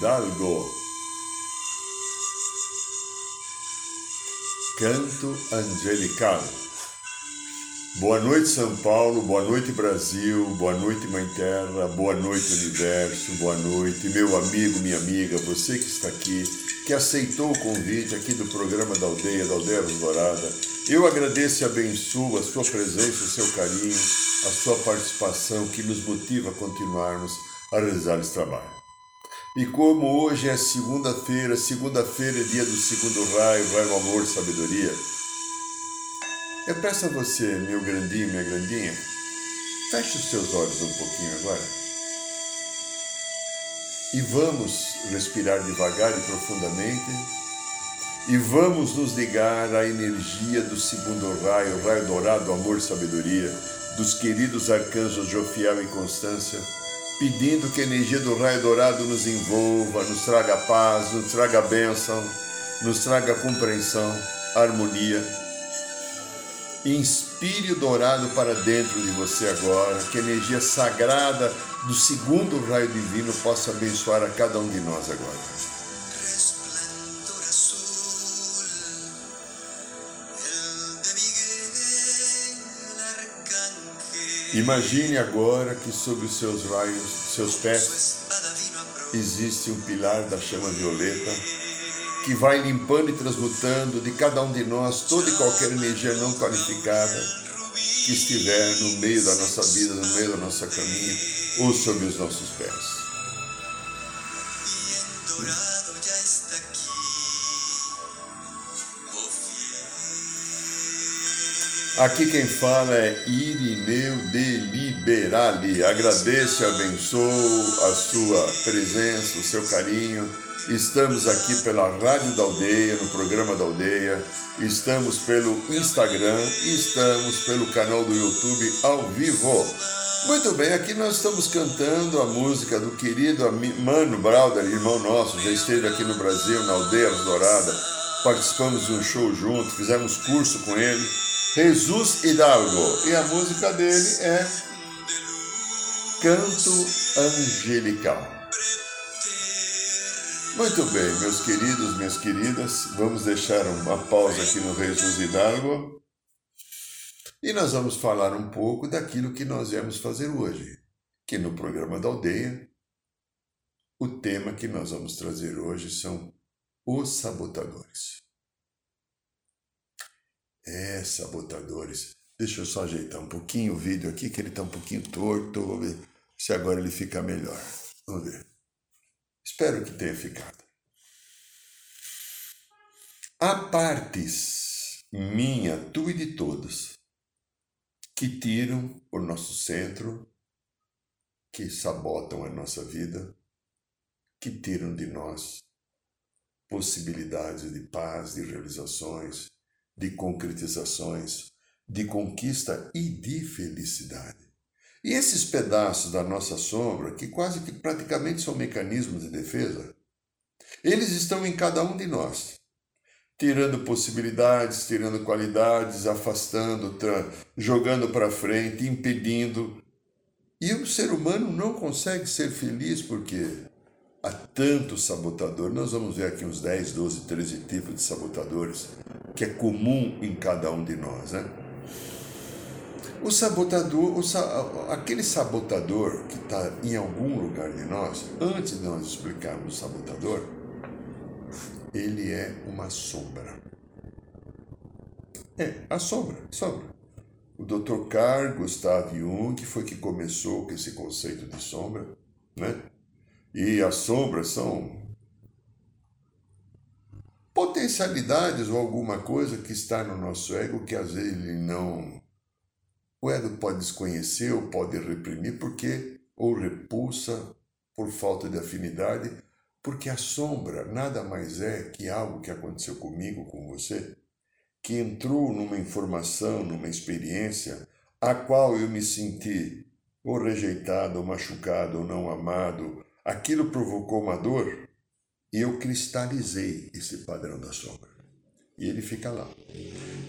Hidalgo. Canto Angelical. Boa noite, São Paulo, boa noite, Brasil, boa noite, Mãe Terra, boa noite, Universo, boa noite, meu amigo, minha amiga, você que está aqui, que aceitou o convite aqui do programa da Aldeia, da Aldeia Dourada. Eu agradeço e abençoo a sua presença, o seu carinho, a sua participação que nos motiva a continuarmos a realizar esse trabalho. E como hoje é segunda-feira, segunda-feira é dia do segundo raio, raio amor, sabedoria, eu peço a você, meu grandinho, minha grandinha, feche os seus olhos um pouquinho agora. E vamos respirar devagar e profundamente. E vamos nos ligar à energia do segundo raio, raio dourado, amor, sabedoria, dos queridos arcanjos Jofiel e Constância pedindo que a energia do raio dourado nos envolva, nos traga paz, nos traga bênção, nos traga compreensão, harmonia. Inspire o dourado para dentro de você agora, que a energia sagrada do segundo raio divino possa abençoar a cada um de nós agora. Imagine agora que sobre os seus raios, seus pés, existe um pilar da chama violeta que vai limpando e transmutando de cada um de nós toda e qualquer energia não qualificada que estiver no meio da nossa vida, no meio do nosso caminho ou sobre os nossos pés. Aqui quem fala é Irineu de Liberali. Agradeço e abençoo a sua presença, o seu carinho. Estamos aqui pela Rádio da Aldeia, no programa da Aldeia. Estamos pelo Instagram estamos pelo canal do YouTube ao vivo. Muito bem, aqui nós estamos cantando a música do querido Mano Brauder, irmão nosso, já esteve aqui no Brasil, na Aldeia Dourada. Participamos de um show junto, fizemos curso com ele Jesus Hidalgo. E a música dele é Canto Angelical. Muito bem, meus queridos, minhas queridas, vamos deixar uma pausa aqui no Jesus Hidalgo e nós vamos falar um pouco daquilo que nós viemos fazer hoje, que no programa da aldeia, o tema que nós vamos trazer hoje são os sabotadores. É, sabotadores. Deixa eu só ajeitar um pouquinho o vídeo aqui, que ele está um pouquinho torto. Vou ver se agora ele fica melhor. Vamos ver. Espero que tenha ficado. Há partes, minha, tua e de todos, que tiram o nosso centro, que sabotam a nossa vida, que tiram de nós possibilidades de paz, de realizações, de concretizações, de conquista e de felicidade. E esses pedaços da nossa sombra, que quase que praticamente são mecanismos de defesa, eles estão em cada um de nós, tirando possibilidades, tirando qualidades, afastando, jogando para frente, impedindo. E o ser humano não consegue ser feliz porque há tanto sabotador. Nós vamos ver aqui uns 10, 12, 13 tipos de sabotadores que é comum em cada um de nós, né? O sabotador, o, aquele sabotador que está em algum lugar de nós, antes de nós explicarmos o sabotador, ele é uma sombra. É, a sombra, sombra. O Dr. Carl Gustav Jung foi que começou com esse conceito de sombra, né? E as sombras são potencialidades ou alguma coisa que está no nosso ego que às vezes ele não. O ego pode desconhecer ou pode reprimir, porque ou repulsa por falta de afinidade, porque a sombra nada mais é que algo que aconteceu comigo, com você, que entrou numa informação, numa experiência, a qual eu me senti ou rejeitado, ou machucado, ou não amado, aquilo provocou uma dor e eu cristalizei esse padrão da sombra. E ele fica lá.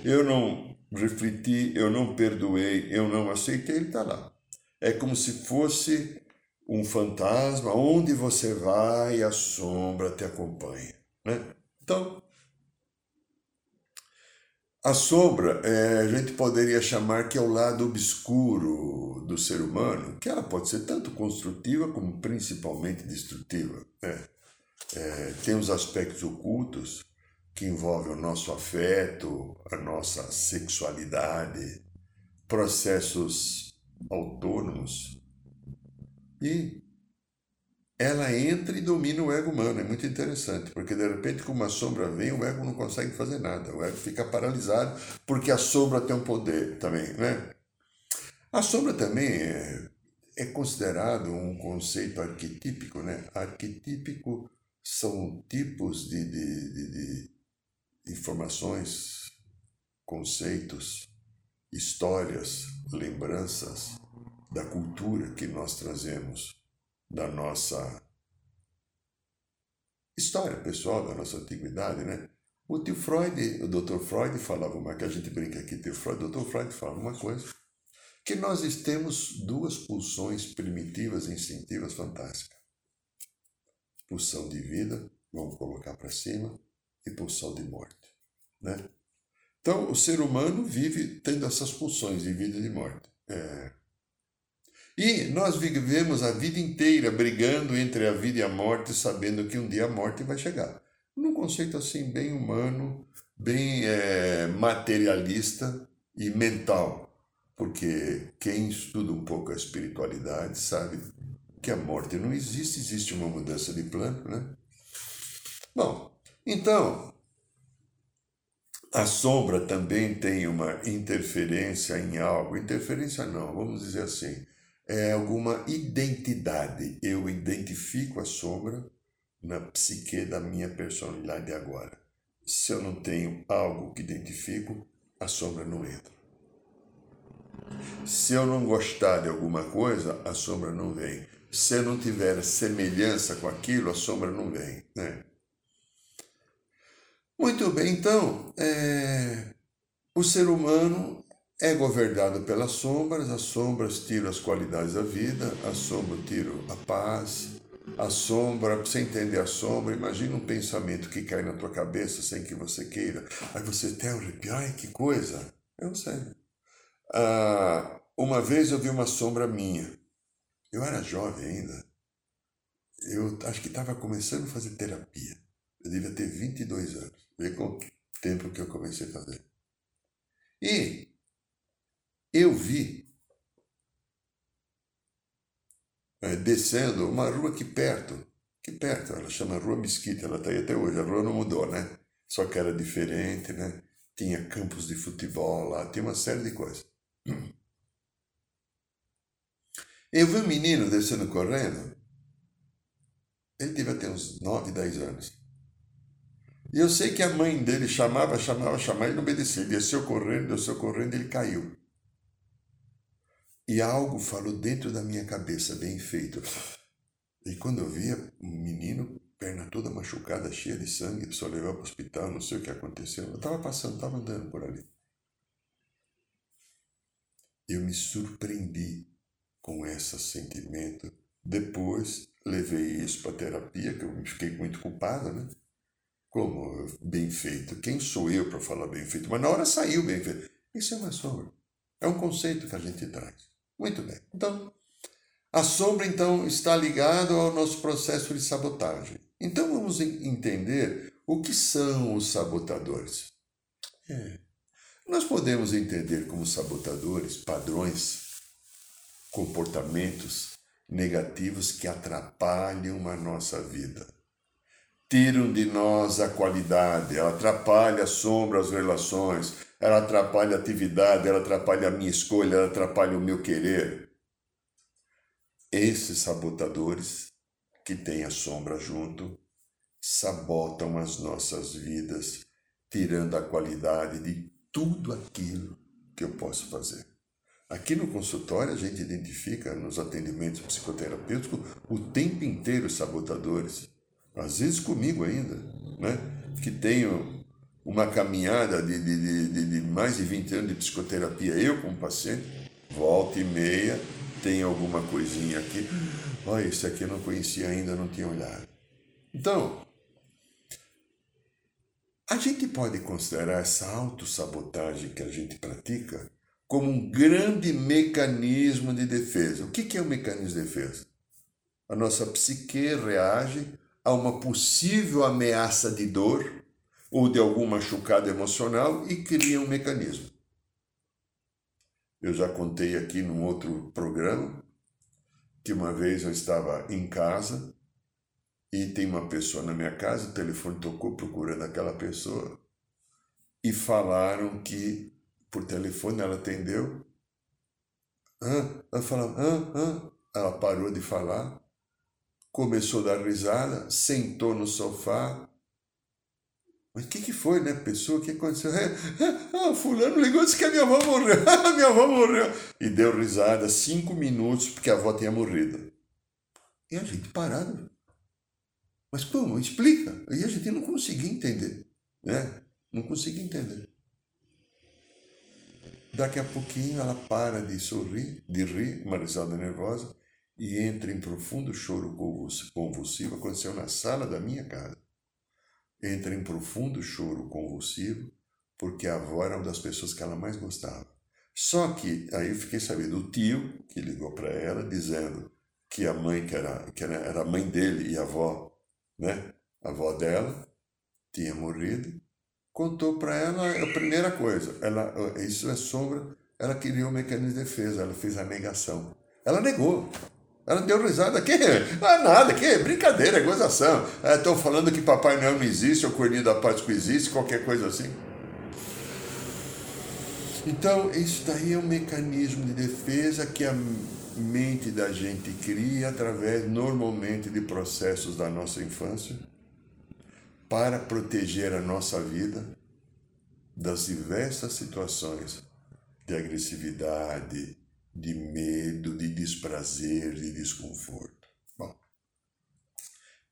Eu não refleti, eu não perdoei, eu não aceitei, ele está lá. É como se fosse um fantasma, onde você vai, a sombra te acompanha. Né? Então, a sombra, é, a gente poderia chamar que é o lado obscuro do ser humano, que ela pode ser tanto construtiva como principalmente destrutiva. Né? É, tem os aspectos ocultos que envolvem o nosso afeto, a nossa sexualidade, processos autônomos. E ela entra e domina o ego humano. É muito interessante, porque de repente, como uma sombra vem, o ego não consegue fazer nada. O ego fica paralisado, porque a sombra tem um poder também, né? A sombra também é, é considerado um conceito arquetípico, né? Arquetípico são tipos de, de, de, de informações, conceitos, histórias, lembranças da cultura que nós trazemos da nossa história pessoal, da nossa antiguidade, né? O tio Freud, o Dr. Freud falava uma que a gente brinca aqui, tio Freud, o Dr. Freud fala uma coisa, que nós temos duas pulsões primitivas e instintivas fantásticas. Pulsão de vida, vamos colocar para cima, e pulsão de morte, né? Então, o ser humano vive tendo essas pulsões de vida e de morte. É, e nós vivemos a vida inteira brigando entre a vida e a morte, sabendo que um dia a morte vai chegar. Num conceito assim, bem humano, bem é, materialista e mental. Porque quem estuda um pouco a espiritualidade sabe que a morte não existe, existe uma mudança de plano, né? Bom, então, a sombra também tem uma interferência em algo. Interferência não, vamos dizer assim é alguma identidade. Eu identifico a sombra na psique da minha personalidade agora. Se eu não tenho algo que identifico, a sombra não entra. Se eu não gostar de alguma coisa, a sombra não vem. Se eu não tiver semelhança com aquilo, a sombra não vem. Né? Muito bem, então, é... o ser humano é governado pelas sombras, as sombras tiram as qualidades da vida, a sombra tira a paz, a sombra, para você entender a sombra, imagina um pensamento que cai na tua cabeça sem que você queira. Aí você tem um arrepio, ai que coisa. Eu não sei. Ah, uma vez eu vi uma sombra minha. Eu era jovem ainda. Eu acho que estava começando a fazer terapia. Eu devia ter 22 anos. Vê quanto tempo que eu comecei a fazer. E eu vi é, descendo uma rua aqui perto, aqui perto, ela chama Rua Mesquita, ela está aí até hoje, a rua não mudou, né? Só que era diferente, né? Tinha campos de futebol lá, tinha uma série de coisas. Eu vi um menino descendo correndo, ele devia ter uns 9, 10 anos. E eu sei que a mãe dele chamava, chamava, chamava e não obedecia. Ele desceu correndo, desceu correndo, ele caiu. E algo falou dentro da minha cabeça, bem feito. E quando eu via um menino, perna toda machucada, cheia de sangue, só levar para o hospital, não sei o que aconteceu. Eu estava passando, estava andando por ali. Eu me surpreendi com esse sentimento. Depois levei isso para terapia, que eu fiquei muito culpada, né? Como bem feito. Quem sou eu para falar bem feito? Mas na hora saiu bem feito. Isso é uma sombra. É um conceito que a gente traz. Muito bem. Então, a sombra então está ligada ao nosso processo de sabotagem. Então vamos entender o que são os sabotadores. É. Nós podemos entender como sabotadores padrões, comportamentos negativos que atrapalham a nossa vida. Tiram de nós a qualidade, ela atrapalha a sombra, as relações, ela atrapalha a atividade, ela atrapalha a minha escolha, ela atrapalha o meu querer. esses sabotadores que têm a sombra junto sabotam as nossas vidas, tirando a qualidade de tudo aquilo que eu posso fazer. Aqui no consultório a gente identifica nos atendimentos psicoterapêuticos o tempo inteiro os sabotadores, às vezes comigo ainda, né? que tenho uma caminhada de, de, de, de mais de 20 anos de psicoterapia, eu como paciente, volta e meia, tem alguma coisinha aqui. Olha, esse aqui eu não conhecia ainda, não tinha olhado. Então, a gente pode considerar essa autossabotagem que a gente pratica como um grande mecanismo de defesa. O que é o um mecanismo de defesa? A nossa psique reage a uma possível ameaça de dor ou de algum machucado emocional e cria um mecanismo. Eu já contei aqui num outro programa que uma vez eu estava em casa e tem uma pessoa na minha casa, o telefone tocou procurando aquela pessoa e falaram que por telefone ela atendeu. Hã? Ela falou, hã? Hã? Ela parou de falar, começou a dar risada, sentou no sofá. Mas o que, que foi, né, pessoa? O que aconteceu? Ah, fulano ligou e disse que a minha avó morreu. a minha avó morreu. E deu risada cinco minutos porque a avó tinha morrido. E a gente parado. Mas como? Explica. E a gente não conseguia entender. Né? Não conseguia entender. Daqui a pouquinho ela para de sorrir, de rir, uma risada nervosa, e entra em profundo choro convulsivo. Aconteceu na sala da minha casa. Entra em profundo choro convulsivo, porque a avó era uma das pessoas que ela mais gostava. Só que aí eu fiquei sabendo, o tio que ligou para ela dizendo que a mãe, que era, que era a mãe dele e a avó né? A avó dela tinha morrido, contou para ela a primeira coisa, ela, isso é sombra, ela queria um mecanismo de defesa, ela fez a negação. Ela negou. Ela deu risada, que? Ah, nada, que? Brincadeira, é gozação. Estão é, falando que Papai Noel não existe, ou Coelhinho da Páscoa existe, qualquer coisa assim. Então, isso daí é um mecanismo de defesa que a mente da gente cria através normalmente de processos da nossa infância para proteger a nossa vida das diversas situações de agressividade, de medo, de desprazer, de desconforto. Bom,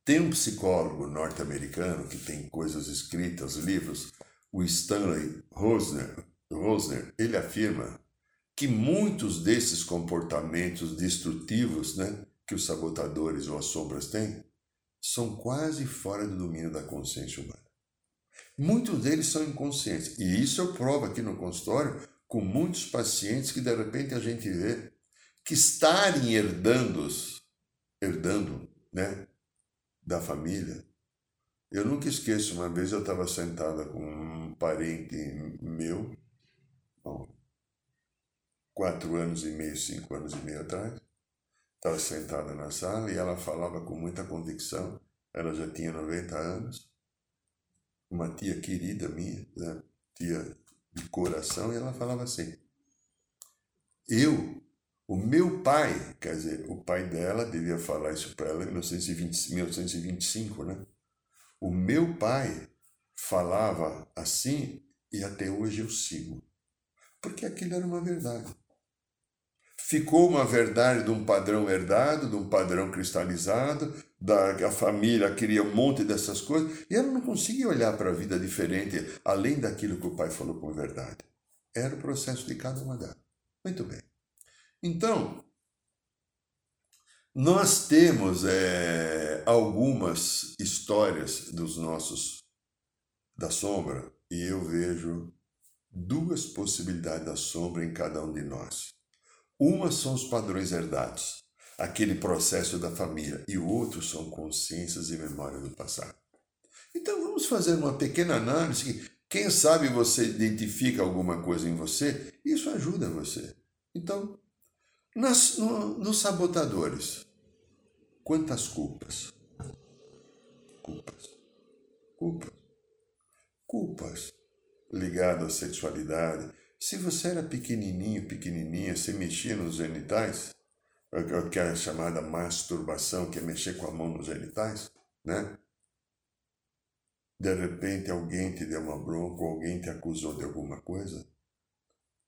tem um psicólogo norte-americano que tem coisas escritas, livros, o Stanley Rosner, Rosner ele afirma que muitos desses comportamentos destrutivos né, que os sabotadores ou as sombras têm são quase fora do domínio da consciência humana. Muitos deles são inconscientes. E isso eu provo aqui no consultório com muitos pacientes que de repente a gente vê que estarem herdando, herdando né, da família. Eu nunca esqueço, uma vez eu estava sentada com um parente meu, bom, quatro anos e meio, cinco anos e meio atrás. Estava sentada na sala e ela falava com muita convicção. Ela já tinha 90 anos. Uma tia querida minha, né? tia de coração, e ela falava assim: Eu, o meu pai, quer dizer, o pai dela devia falar isso para ela em 1920, 1925, né? O meu pai falava assim e até hoje eu sigo. Porque aquilo era uma verdade ficou uma verdade de um padrão herdado, de um padrão cristalizado, da a família queria um monte dessas coisas, e ela não conseguia olhar para a vida diferente, além daquilo que o pai falou com verdade. Era o processo de cada uma delas. Muito bem. Então, nós temos é, algumas histórias dos nossos da sombra, e eu vejo duas possibilidades da sombra em cada um de nós. Uma são os padrões herdados, aquele processo da família, e o outro são consciências e memória do passado. Então vamos fazer uma pequena análise. Quem sabe você identifica alguma coisa em você, isso ajuda você. Então, nas, no, nos sabotadores, quantas culpas? Culpas. Culpas. Culpas ligadas à sexualidade, se você era pequenininho, pequenininha, você mexia nos genitais, aquela chamada masturbação, que é mexer com a mão nos genitais, né? De repente alguém te deu uma bronca, alguém te acusou de alguma coisa,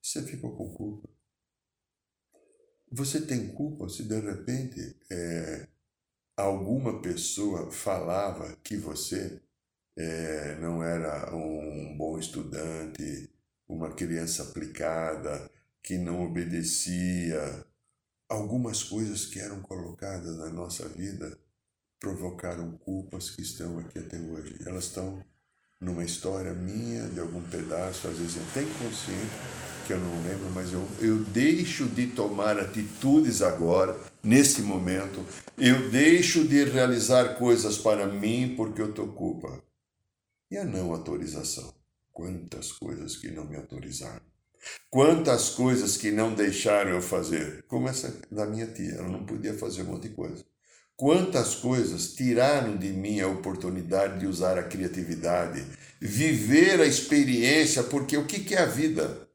você ficou com culpa. Você tem culpa se de repente é, alguma pessoa falava que você é, não era um bom estudante, uma criança aplicada, que não obedecia. Algumas coisas que eram colocadas na nossa vida provocaram culpas que estão aqui até hoje. Elas estão numa história minha, de algum pedaço, às vezes até inconsciente, que eu não lembro, mas eu, eu deixo de tomar atitudes agora, nesse momento, eu deixo de realizar coisas para mim porque eu estou culpa. E a não autorização? Quantas coisas que não me autorizaram. Quantas coisas que não deixaram eu fazer. Como essa da minha tia, ela não podia fazer um monte de coisa. Quantas coisas tiraram de mim a oportunidade de usar a criatividade, viver a experiência, porque o que é a vida?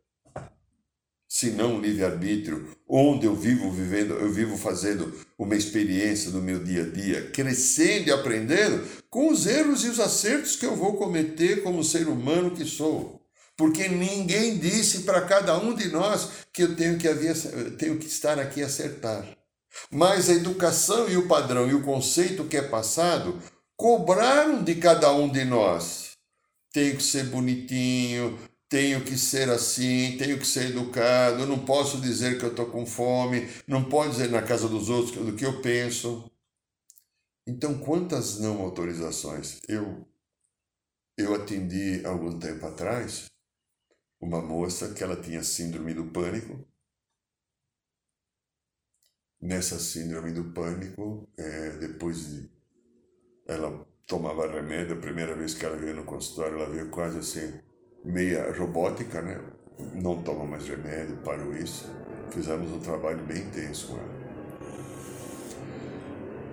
Se não livre-arbítrio, onde eu vivo vivendo, eu vivo fazendo uma experiência no meu dia a dia, crescendo e aprendendo com os erros e os acertos que eu vou cometer como ser humano que sou. Porque ninguém disse para cada um de nós que eu tenho que, havia, tenho que estar aqui a acertar. Mas a educação e o padrão e o conceito que é passado cobraram de cada um de nós. Tenho que ser bonitinho, tenho que ser assim, tenho que ser educado, não posso dizer que eu estou com fome, não posso dizer na casa dos outros do que eu penso. Então, quantas não autorizações? Eu, eu atendi algum tempo atrás uma moça que ela tinha síndrome do pânico nessa síndrome do pânico, é, depois de ela tomava remédio, a primeira vez que ela veio no consultório, ela veio quase assim, meia robótica, né? Não toma mais remédio, parou isso. Fizemos um trabalho bem intenso com ela.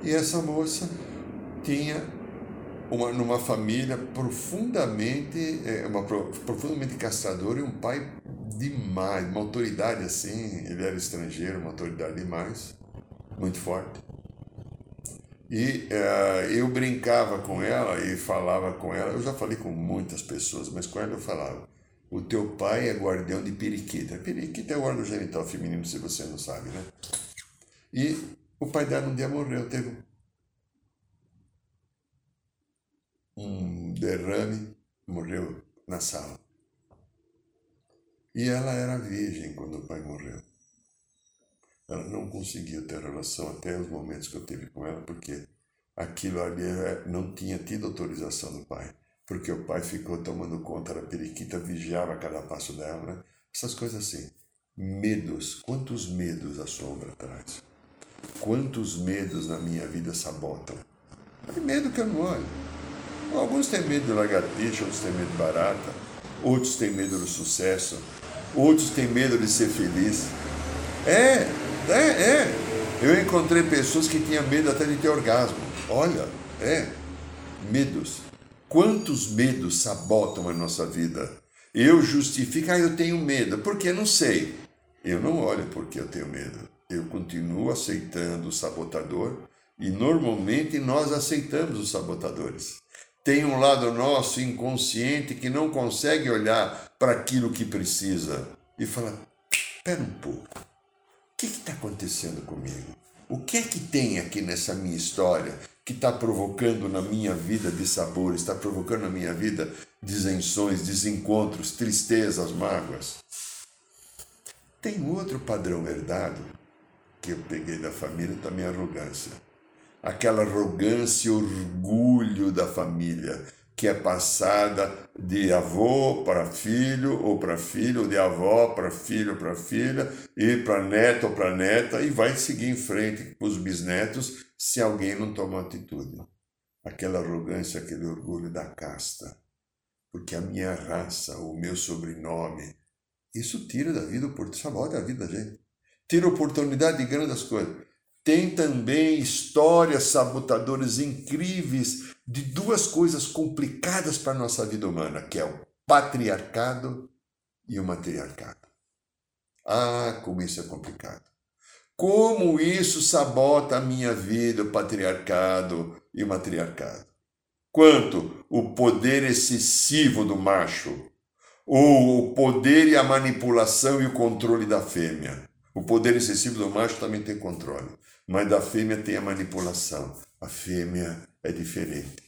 E essa moça tinha uma, numa família profundamente, é, uma profundamente castradora e um pai demais, uma autoridade assim, ele era estrangeiro, uma autoridade demais, muito forte. E uh, eu brincava com ela e falava com ela, eu já falei com muitas pessoas, mas com ela eu falava, o teu pai é guardião de periquita. Periquita é o órgão genital feminino, se você não sabe, né? E o pai dela um dia morreu, teve um derrame, morreu na sala. E ela era virgem quando o pai morreu. Ela não conseguia ter relação até os momentos que eu tive com ela, porque aquilo ali é, não tinha tido autorização do pai. Porque o pai ficou tomando conta da periquita, vigiava cada passo dela, né? Essas coisas assim. Medos. Quantos medos a sombra traz? Quantos medos na minha vida sabotam? Tem medo que eu não olho. Alguns têm medo de lagartixa, outros têm medo de barata, outros têm medo do sucesso, outros têm medo de ser feliz. É, é, é. Eu encontrei pessoas que tinham medo até de ter orgasmo. Olha, é. Medos. Quantos medos sabotam a nossa vida? Eu justifico, ah, eu tenho medo. Porque não sei. Eu não olho porque eu tenho medo. Eu continuo aceitando o sabotador e normalmente nós aceitamos os sabotadores. Tem um lado nosso inconsciente que não consegue olhar para aquilo que precisa e fala: espera um pouco, que está acontecendo comigo? O que é que tem aqui nessa minha história que está provocando na minha vida dissabores, está provocando na minha vida disenções, desencontros, tristezas, mágoas? Tem outro padrão herdado que eu peguei da família, também arrogância aquela arrogância e orgulho da família, que é passada de avô para filho, ou para filho, de avó para filho, para filha, e para neto ou para neta, e vai seguir em frente com os bisnetos se alguém não toma atitude. Aquela arrogância, aquele orgulho da casta. Porque a minha raça, o meu sobrenome, isso tira da vida, sabota a vida da gente. Tira oportunidade de grandes coisas. Tem também histórias sabotadoras incríveis de duas coisas complicadas para a nossa vida humana, que é o patriarcado e o matriarcado. Ah, como isso é complicado. Como isso sabota a minha vida, o patriarcado e o matriarcado. Quanto o poder excessivo do macho, ou o poder e a manipulação e o controle da fêmea. O poder excessivo do macho também tem controle, mas da fêmea tem a manipulação. A fêmea é diferente.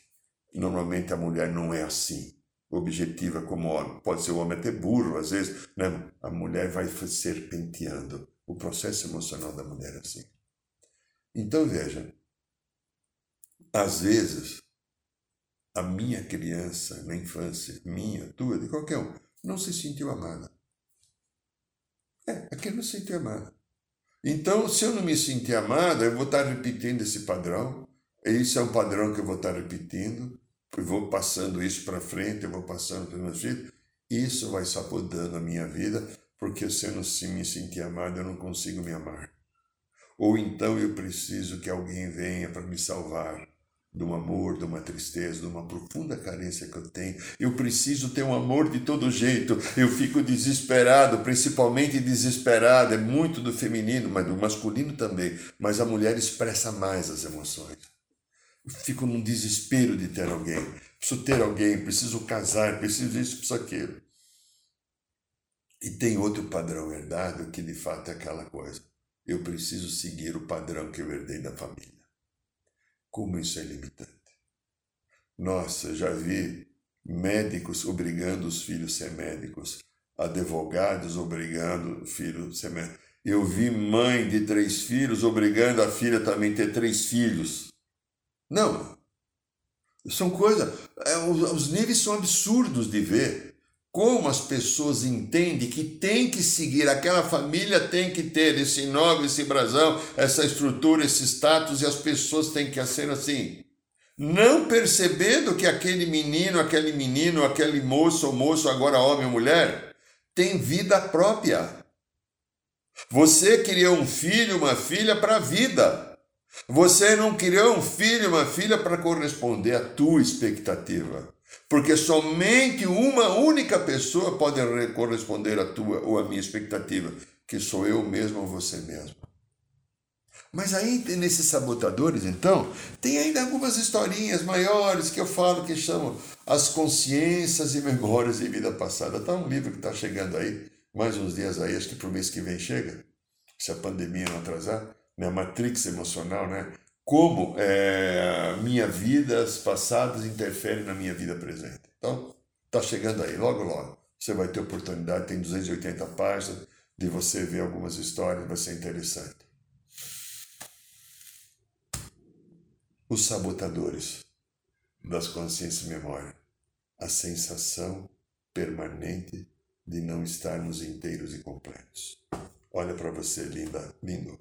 Normalmente a mulher não é assim, objetiva como homem. Pode ser o homem até burro, às vezes, né? a mulher vai serpenteando. O processo emocional da mulher é assim. Então veja, às vezes a minha criança na infância, minha, tua, de qualquer um, não se sentiu amada. É, aquele não se sentiu amada. Então, se eu não me sentir amada, eu vou estar repetindo esse padrão. Esse é um padrão que eu vou estar repetindo. Eu vou passando isso para frente, eu vou passando para meus filhos. Isso vai sabotando a minha vida, porque se eu não me sentir amado, eu não consigo me amar. Ou então eu preciso que alguém venha para me salvar de um amor, de uma tristeza, de uma profunda carência que eu tenho. Eu preciso ter um amor de todo jeito. Eu fico desesperado, principalmente desesperado. É muito do feminino, mas do masculino também. Mas a mulher expressa mais as emoções. Eu fico num desespero de ter alguém. Preciso ter alguém, preciso casar, preciso isso, preciso aquilo. E tem outro padrão herdado que de fato é aquela coisa. Eu preciso seguir o padrão que eu herdei da família. Como isso é limitante. Nossa, já vi médicos obrigando os filhos a ser médicos, advogados obrigando o filho a ser médico. Eu vi mãe de três filhos obrigando a filha também ter três filhos. Não. São coisas. É, os níveis são absurdos de ver como as pessoas entendem que tem que seguir, aquela família tem que ter esse nome, esse brasão, essa estrutura, esse status, e as pessoas têm que ser assim. Não percebendo que aquele menino, aquele menino, aquele moço ou moço, agora homem ou mulher, tem vida própria. Você criou um filho, uma filha para a vida. Você não criou um filho, uma filha para corresponder à tua expectativa. Porque somente uma única pessoa pode corresponder à tua ou à minha expectativa, que sou eu mesmo ou você mesmo. Mas aí, nesses sabotadores, então, tem ainda algumas historinhas maiores que eu falo que chamam As Consciências e Memórias de Vida Passada. Está um livro que está chegando aí, mais uns dias aí, acho que para o mês que vem chega, se a pandemia não atrasar, né? Matrix emocional, né? Como é, minha vida passadas interferem na minha vida presente. Então, está chegando aí, logo, logo. Você vai ter oportunidade, tem 280 páginas, de você ver algumas histórias, vai ser interessante. Os sabotadores das consciências e memória. A sensação permanente de não estarmos inteiros e completos. Olha para você, linda, lindo.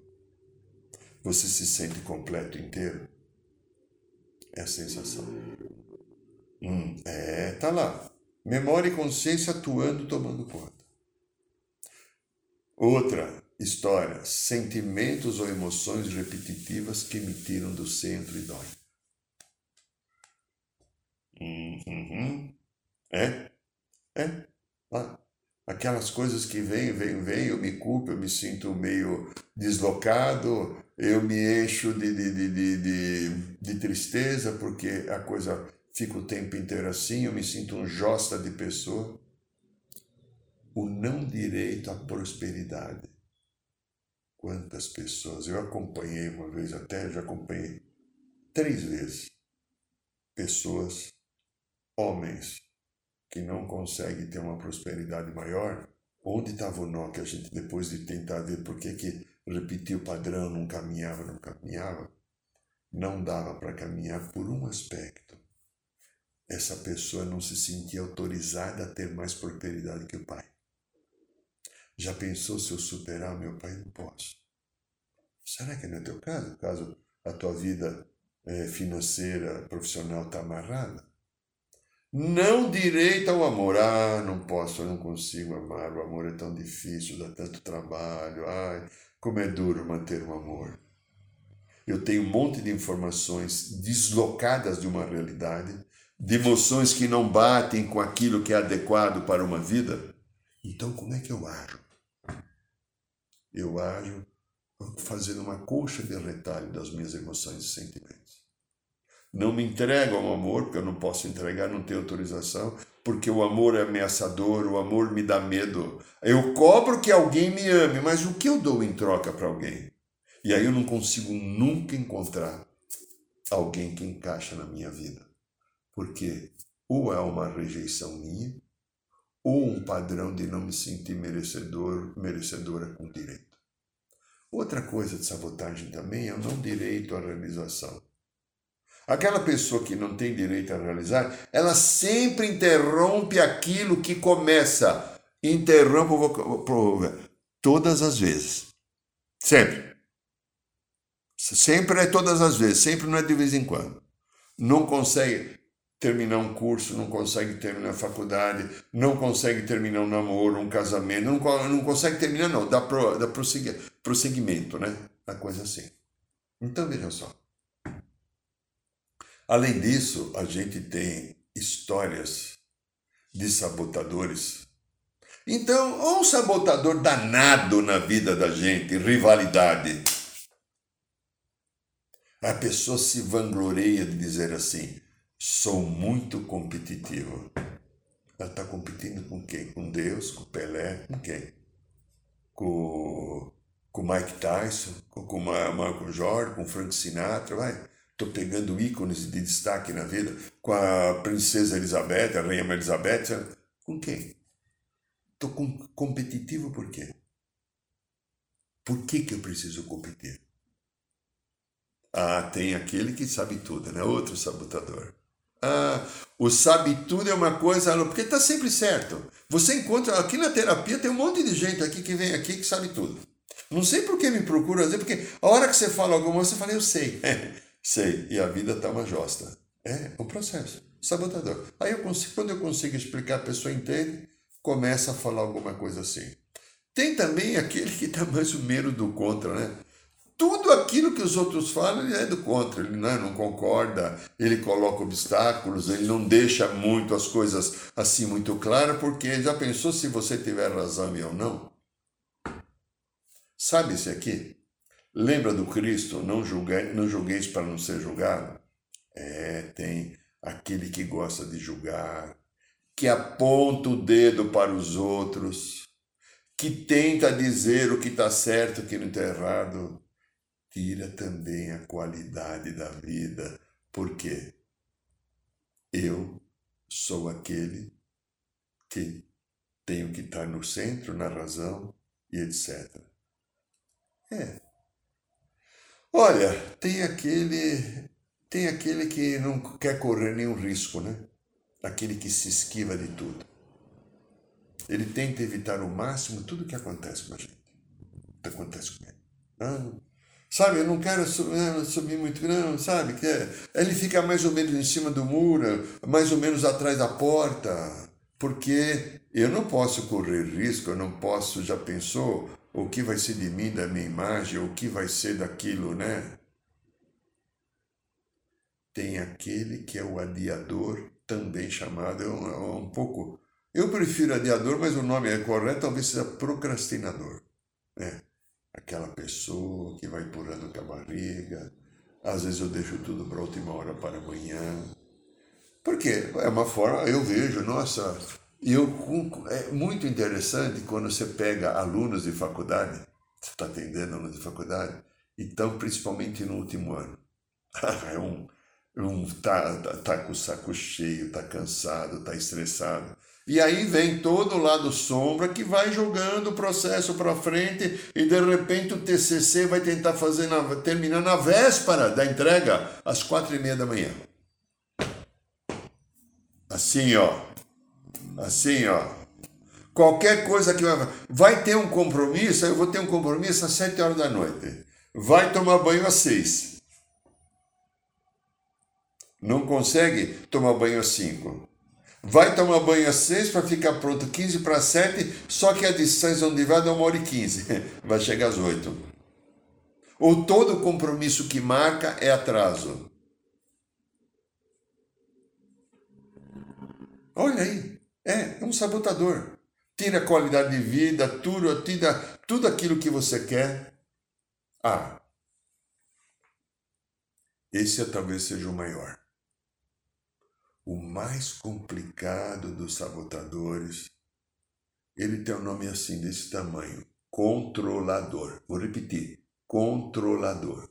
Você se sente completo inteiro? É a sensação. Hum, é, tá lá. Memória e consciência atuando, tomando conta. Outra história: sentimentos ou emoções repetitivas que me tiram do centro e dói. Uhum. É? É? Lá. Aquelas coisas que vêm, vêm, vêm, eu me culpo, eu me sinto meio deslocado, eu me encho de, de, de, de, de, tristeza porque a coisa fica o tempo inteiro assim, eu me sinto um josta de pessoa. O não direito à prosperidade. Quantas pessoas, eu acompanhei uma vez até, já acompanhei três vezes, pessoas, homens, que não conseguem ter uma prosperidade maior, onde estava o nó que a gente, depois de tentar ver por que, que repetia o padrão, não caminhava, não caminhava, não dava para caminhar por um aspecto. Essa pessoa não se sentia autorizada a ter mais prosperidade que o pai. Já pensou se eu superar meu pai? Não posso. Será que não é teu caso? Caso a tua vida é, financeira, profissional está amarrada? Não direito ao amor. Ah, não posso, eu não consigo amar. O amor é tão difícil, dá tanto trabalho. Ai, como é duro manter um amor. Eu tenho um monte de informações deslocadas de uma realidade, de emoções que não batem com aquilo que é adequado para uma vida. Então, como é que eu ajo? Eu ajo fazendo uma colcha de retalho das minhas emoções e sentimentos. Não me entrego ao amor, porque eu não posso entregar, não tenho autorização, porque o amor é ameaçador, o amor me dá medo. Eu cobro que alguém me ame, mas o que eu dou em troca para alguém? E aí eu não consigo nunca encontrar alguém que encaixa na minha vida. Porque ou é uma rejeição minha, ou um padrão de não me sentir merecedor, merecedora com direito. Outra coisa de sabotagem também é o não direito à realização. Aquela pessoa que não tem direito a realizar, ela sempre interrompe aquilo que começa. Interrompe todas as vezes. Sempre. Sempre é todas as vezes, sempre não é de vez em quando. Não consegue terminar um curso, não consegue terminar a faculdade, não consegue terminar um namoro, um casamento, não, não consegue terminar, não, dá, pro, dá prosseguimento, né? A coisa assim. Então, vejam só. Além disso, a gente tem histórias de sabotadores. Então, um sabotador danado na vida da gente, rivalidade. A pessoa se vangloria de dizer assim: Sou muito competitivo. Ela está competindo com quem? Com Deus, com Pelé, com quem? Com, com Mike Tyson, com, com Marco Jorge, com Frank Sinatra, vai. Estou pegando ícones de destaque na vida, com a princesa Elizabeth, a rainha Elizabeth. Com quem? Estou com, competitivo por quê? Por que, que eu preciso competir? Ah, tem aquele que sabe tudo, né? Outro sabotador. Ah, o sabe tudo é uma coisa, porque está sempre certo. Você encontra, aqui na terapia tem um monte de gente aqui que vem aqui que sabe tudo. Não sei por que me procura, porque a hora que você fala alguma coisa, você fala, eu sei. sei, e a vida está uma josta. É um processo, sabotador. Aí eu consigo, quando eu consigo explicar, a pessoa entende, começa a falar alguma coisa assim. Tem também aquele que está mais ou menos do contra, né? tudo aquilo que os outros falam, ele é do contra, ele não, é, não concorda, ele coloca obstáculos, ele não deixa muito as coisas assim muito claras, porque já pensou se você tiver razão e eu não? Sabe esse aqui? Lembra do Cristo, não, julguei, não julgueis para não ser julgado? É, tem aquele que gosta de julgar, que aponta o dedo para os outros, que tenta dizer o que está certo, o que não está errado tira também a qualidade da vida, porque eu sou aquele que tenho que estar no centro, na razão e etc. É. Olha, tem aquele tem aquele que não quer correr nenhum risco, né? Aquele que se esquiva de tudo. Ele tenta evitar o máximo tudo que acontece com a gente. Acontece com ele. Ah, Sabe, eu não quero subir, não, subir muito, não, sabe? É, ele fica mais ou menos em cima do muro, mais ou menos atrás da porta, porque eu não posso correr risco, eu não posso, já pensou o que vai ser de mim, da minha imagem, o que vai ser daquilo, né? Tem aquele que é o adiador, também chamado, é um, é um pouco. Eu prefiro adiador, mas o nome é correto, talvez seja procrastinador. Né? aquela pessoa que vai empurrando com a barriga. Às vezes eu deixo tudo para a última hora para amanhã. Porque é uma forma, eu vejo, nossa, eu, é muito interessante quando você pega alunos de faculdade, você está atendendo alunos de faculdade, então principalmente no último ano. É um, um tá, tá, tá com o saco cheio, tá cansado, tá estressado. E aí vem todo o lado sombra que vai jogando o processo para frente e de repente o TCC vai tentar fazer na, terminar na véspera da entrega às quatro e meia da manhã. Assim, ó. Assim, ó. Qualquer coisa que vai, vai ter um compromisso, eu vou ter um compromisso às sete horas da noite. Vai tomar banho às seis. Não consegue tomar banho às cinco vai tomar banho às 6 para ficar pronto 15 para 7, só que a distância onde vai dá uma hora e 15, vai chegar às 8. Ou todo compromisso que marca é atraso. Olha aí, é, é um sabotador. Tira a qualidade de vida, tudo, tira tudo aquilo que você quer. Ah, esse talvez seja o maior. O mais complicado dos sabotadores, ele tem um nome assim, desse tamanho: controlador. Vou repetir: controlador.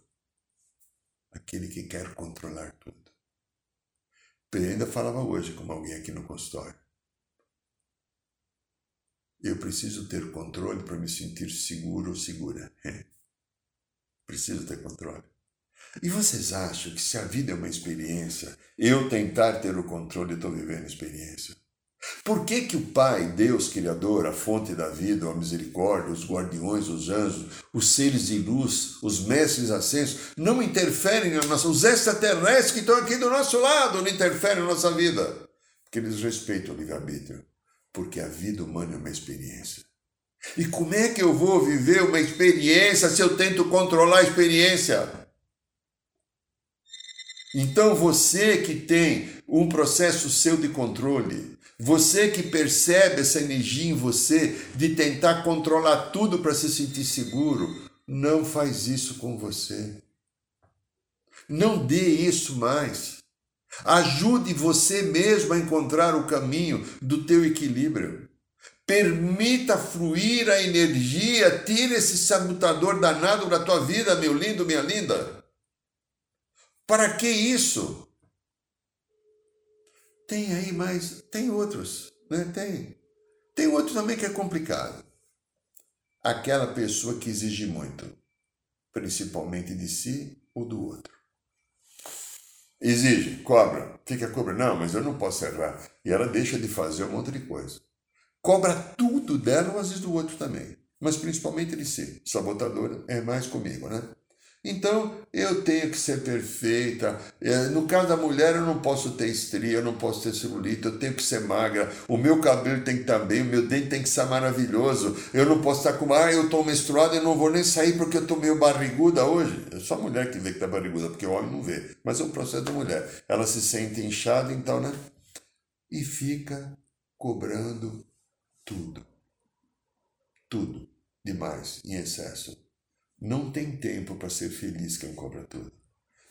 Aquele que quer controlar tudo. Eu ainda falava hoje com alguém aqui no consultório. Eu preciso ter controle para me sentir seguro ou segura. preciso ter controle. E vocês acham que se a vida é uma experiência, eu tentar ter o controle, estou vivendo experiência? Por que, que o Pai, Deus Criador, a fonte da vida, a misericórdia, os guardiões, os anjos, os seres de luz, os mestres ascensos, não interferem na nossa... Os extraterrestres que estão aqui do nosso lado não interferem na nossa vida? Porque eles respeitam o livre-arbítrio. Porque a vida humana é uma experiência. E como é que eu vou viver uma experiência se eu tento controlar a experiência? Então você que tem um processo seu de controle, você que percebe essa energia em você de tentar controlar tudo para se sentir seguro, não faz isso com você. Não dê isso mais. Ajude você mesmo a encontrar o caminho do teu equilíbrio. Permita fluir a energia, tire esse sabotador danado da tua vida, meu lindo, minha linda. Para que isso? Tem aí mais, tem outros, né? Tem. Tem outro também que é complicado. Aquela pessoa que exige muito, principalmente de si ou do outro. Exige, cobra, fica cobra. Não, mas eu não posso errar. E ela deixa de fazer um monte de coisa. Cobra tudo dela às vezes do outro também. Mas principalmente de si. Sabotadora é mais comigo, né? Então eu tenho que ser perfeita. É, no caso da mulher, eu não posso ter estria, eu não posso ter celulite, eu tenho que ser magra. O meu cabelo tem que estar bem, o meu dente tem que estar maravilhoso. Eu não posso estar com. Ah, eu estou menstruada e não vou nem sair porque eu estou meio barriguda hoje. É só a mulher que vê que está barriguda, porque o homem não vê. Mas é um processo da mulher. Ela se sente inchada, então, né? E fica cobrando tudo. Tudo demais, em excesso. Não tem tempo para ser feliz quem cobra tudo.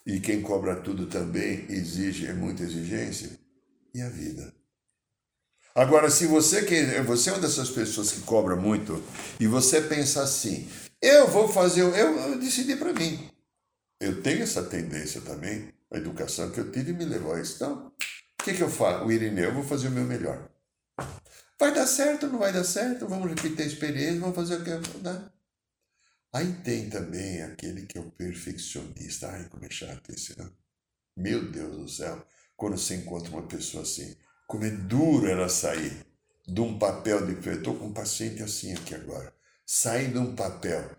E quem cobra tudo também exige, é muita exigência. E a vida? Agora, se você que você é uma dessas pessoas que cobra muito e você pensa assim, eu vou fazer, eu, eu decidi para mim. Eu tenho essa tendência também, a educação que eu tive me levou a isso. Então, o que, que eu faço? O Irineu, eu vou fazer o meu melhor. Vai dar certo não vai dar certo? Vamos repetir a experiência, vamos fazer o que dar. Aí tem também aquele que é o perfeccionista. Ai, como é chato esse, né? Meu Deus do céu, quando você encontra uma pessoa assim, como é duro ela sair de um papel de. Estou com um paciente assim aqui agora. Sair de um papel.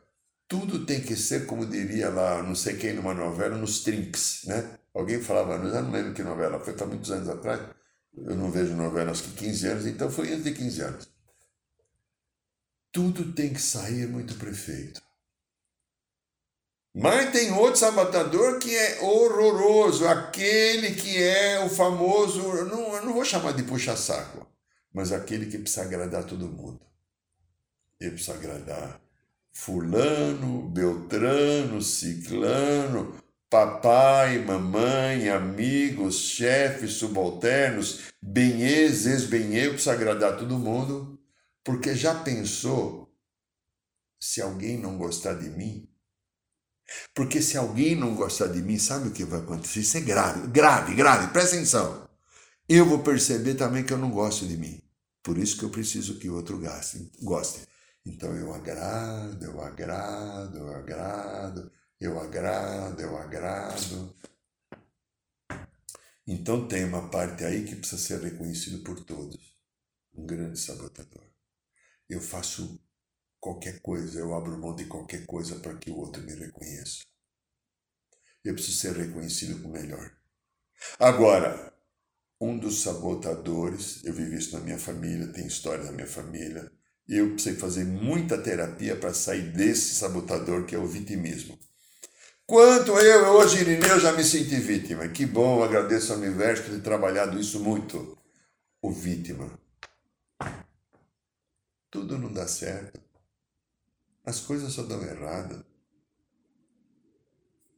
Tudo tem que ser, como diria lá, não sei quem numa novela, nos trinks, né? Alguém falava, eu não lembro que novela, foi há muitos anos atrás. Eu não vejo novela acho que 15 anos, então foi antes de 15 anos. Tudo tem que sair muito perfeito. Mas tem outro sabotador que é horroroso, aquele que é o famoso, não, eu não vou chamar de puxa-saco, mas aquele que precisa agradar todo mundo. Ele precisa agradar fulano, beltrano, ciclano, papai, mamãe, amigos, chefes, subalternos, benhês, ex-benhê, precisa agradar todo mundo, porque já pensou se alguém não gostar de mim, porque se alguém não gostar de mim, sabe o que vai acontecer? Isso é grave, grave, grave, presta atenção. Eu vou perceber também que eu não gosto de mim. Por isso que eu preciso que o outro goste. Então eu agrado, eu agrado, eu agrado, eu agrado, eu agrado. Então tem uma parte aí que precisa ser reconhecido por todos. Um grande sabotador. Eu faço qualquer coisa, eu abro mão de qualquer coisa para que o outro me reconheça. Eu preciso ser reconhecido como melhor. Agora, um dos sabotadores, eu vivi isso na minha família, tem história na minha família, eu precisei fazer muita terapia para sair desse sabotador que é o vitimismo. Quanto eu, hoje, Irineu, já me senti vítima. Que bom, agradeço ao universo por ter trabalhado isso muito. O vítima. Tudo não dá certo. As coisas só dão errado.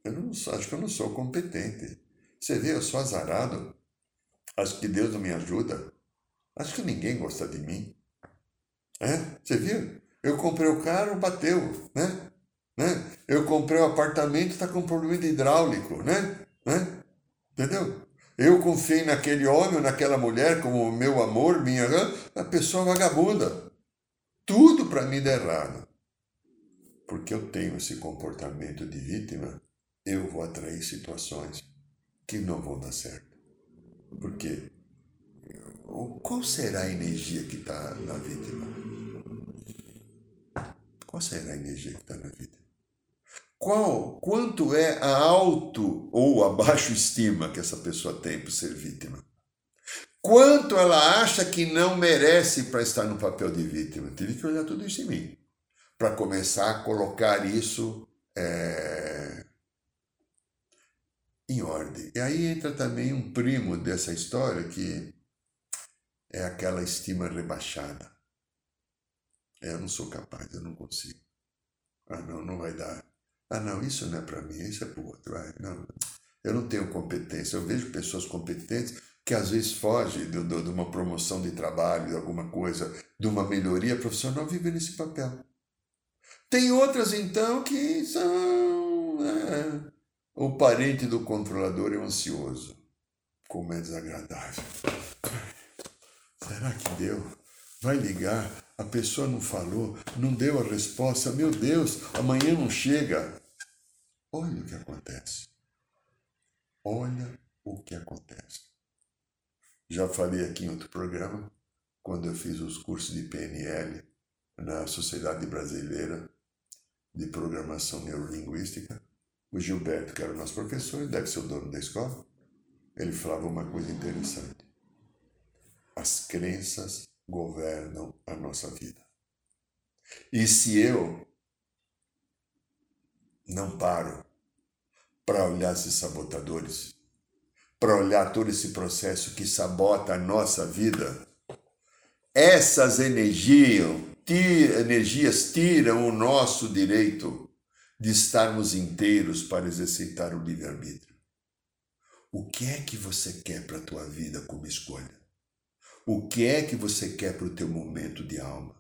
Eu não acho que eu não sou competente. Você vê, eu sou azarado. Acho que Deus não me ajuda. Acho que ninguém gosta de mim. É? Você viu? Eu comprei o carro, bateu, né? né? Eu comprei o apartamento, está com problema hidráulico, né? né? Entendeu? Eu confiei naquele homem, naquela mulher como meu amor, minha. A pessoa vagabunda. Tudo para mim der errado. Porque eu tenho esse comportamento de vítima, eu vou atrair situações que não vão dar certo. Porque qual será a energia que está na vítima? Qual será a energia que está na vida? Qual, quanto é a alto ou a baixo estima que essa pessoa tem por ser vítima? Quanto ela acha que não merece para estar no papel de vítima? Tive que olhar tudo isso em mim para começar a colocar isso é, em ordem. E aí entra também um primo dessa história que é aquela estima rebaixada. É, eu não sou capaz, eu não consigo. Ah, não, não vai dar. Ah, não, isso não é para mim, isso é para o outro. Ah, não, eu não tenho competência. Eu vejo pessoas competentes que às vezes fogem de, de, uma promoção de trabalho, de alguma coisa, de uma melhoria profissional, vivem nesse papel. Tem outras, então, que são. É, o parente do controlador é ansioso. Como é desagradável. Será que deu? Vai ligar, a pessoa não falou, não deu a resposta. Meu Deus, amanhã não chega. Olha o que acontece. Olha o que acontece. Já falei aqui em outro programa, quando eu fiz os cursos de PNL na Sociedade Brasileira de Programação Neurolinguística, o Gilberto, que era o nosso professor, deve ser o dono da escola, ele falava uma coisa interessante. As crenças governam a nossa vida. E se eu não paro para olhar esses sabotadores, para olhar todo esse processo que sabota a nossa vida, essas energias tira, energias tiram o nosso direito de estarmos inteiros para exercitar o livre-arbítrio. O que é que você quer para a tua vida como escolha? O que é que você quer para o teu momento de alma?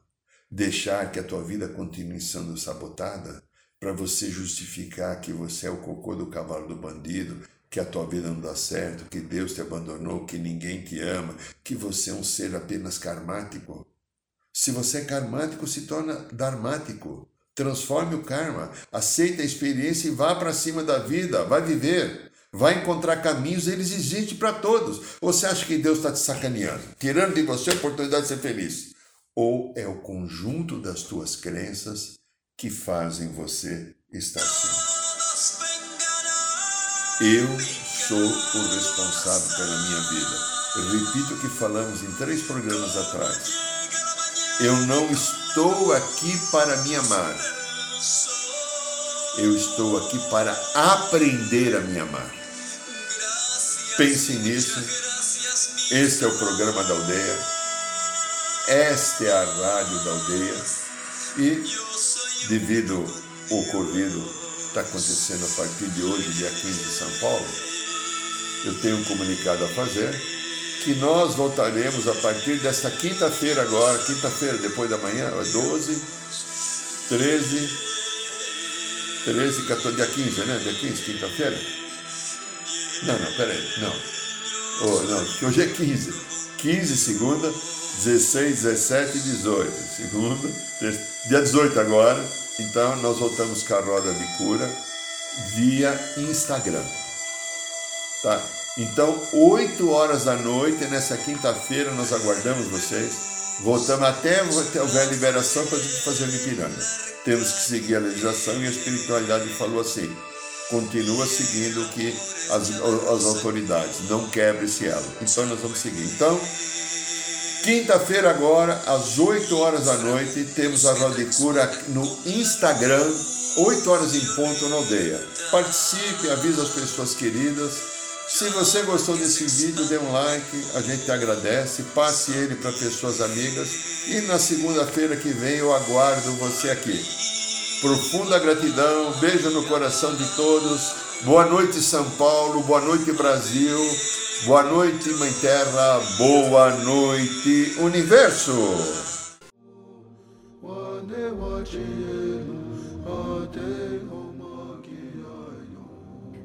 Deixar que a tua vida continue sendo sabotada para você justificar que você é o cocô do cavalo do bandido, que a tua vida não dá certo, que Deus te abandonou, que ninguém te ama, que você é um ser apenas karmático? Se você é karmático, se torna dharmático. Transforme o karma, aceita a experiência e vá para cima da vida, vai viver, vai encontrar caminhos, eles existem para todos. Ou você acha que Deus está te sacaneando, tirando de você a oportunidade de ser feliz? Ou é o conjunto das tuas crenças que fazem você estar assim? Eu sou o responsável pela minha vida. Eu repito o que falamos em três programas atrás. Eu não estou aqui para me amar. Eu estou aqui para aprender a me amar. Pense nisso. Este é o programa da aldeia. Esta é a rádio da aldeia. E, devido ao ocorrido está acontecendo a partir de hoje, dia 15 de São Paulo, eu tenho um comunicado a fazer que nós voltaremos a partir desta quinta-feira agora, quinta-feira depois da manhã, 12, 13, 13, 14, dia 15, né? Dia 15, quinta-feira? Não, não, peraí, não. Oh, não, hoje é 15. 15, segunda, 16, 17 e 18. Segunda, dia 18 agora. Então nós voltamos com a roda de cura via Instagram. Tá? Então, 8 horas da noite, nessa quinta-feira, nós aguardamos vocês. Voltamos até, até houver liberação para a gente fazer o Ipiranga. Temos que seguir a legislação e a espiritualidade falou assim: continua seguindo o que as, as autoridades, não quebre-se ela. Então, nós vamos seguir. Então, quinta-feira, agora, às 8 horas da noite, temos a Roda de Cura no Instagram, 8 horas em ponto na aldeia. Participe, avise as pessoas queridas se você gostou desse vídeo, dê um like, a gente agradece, passe ele para pessoas amigas e na segunda-feira que vem eu aguardo você aqui. Profunda gratidão, beijo no coração de todos. Boa noite, São Paulo. Boa noite, Brasil. Boa noite, Mãe Terra. Boa noite, Universo.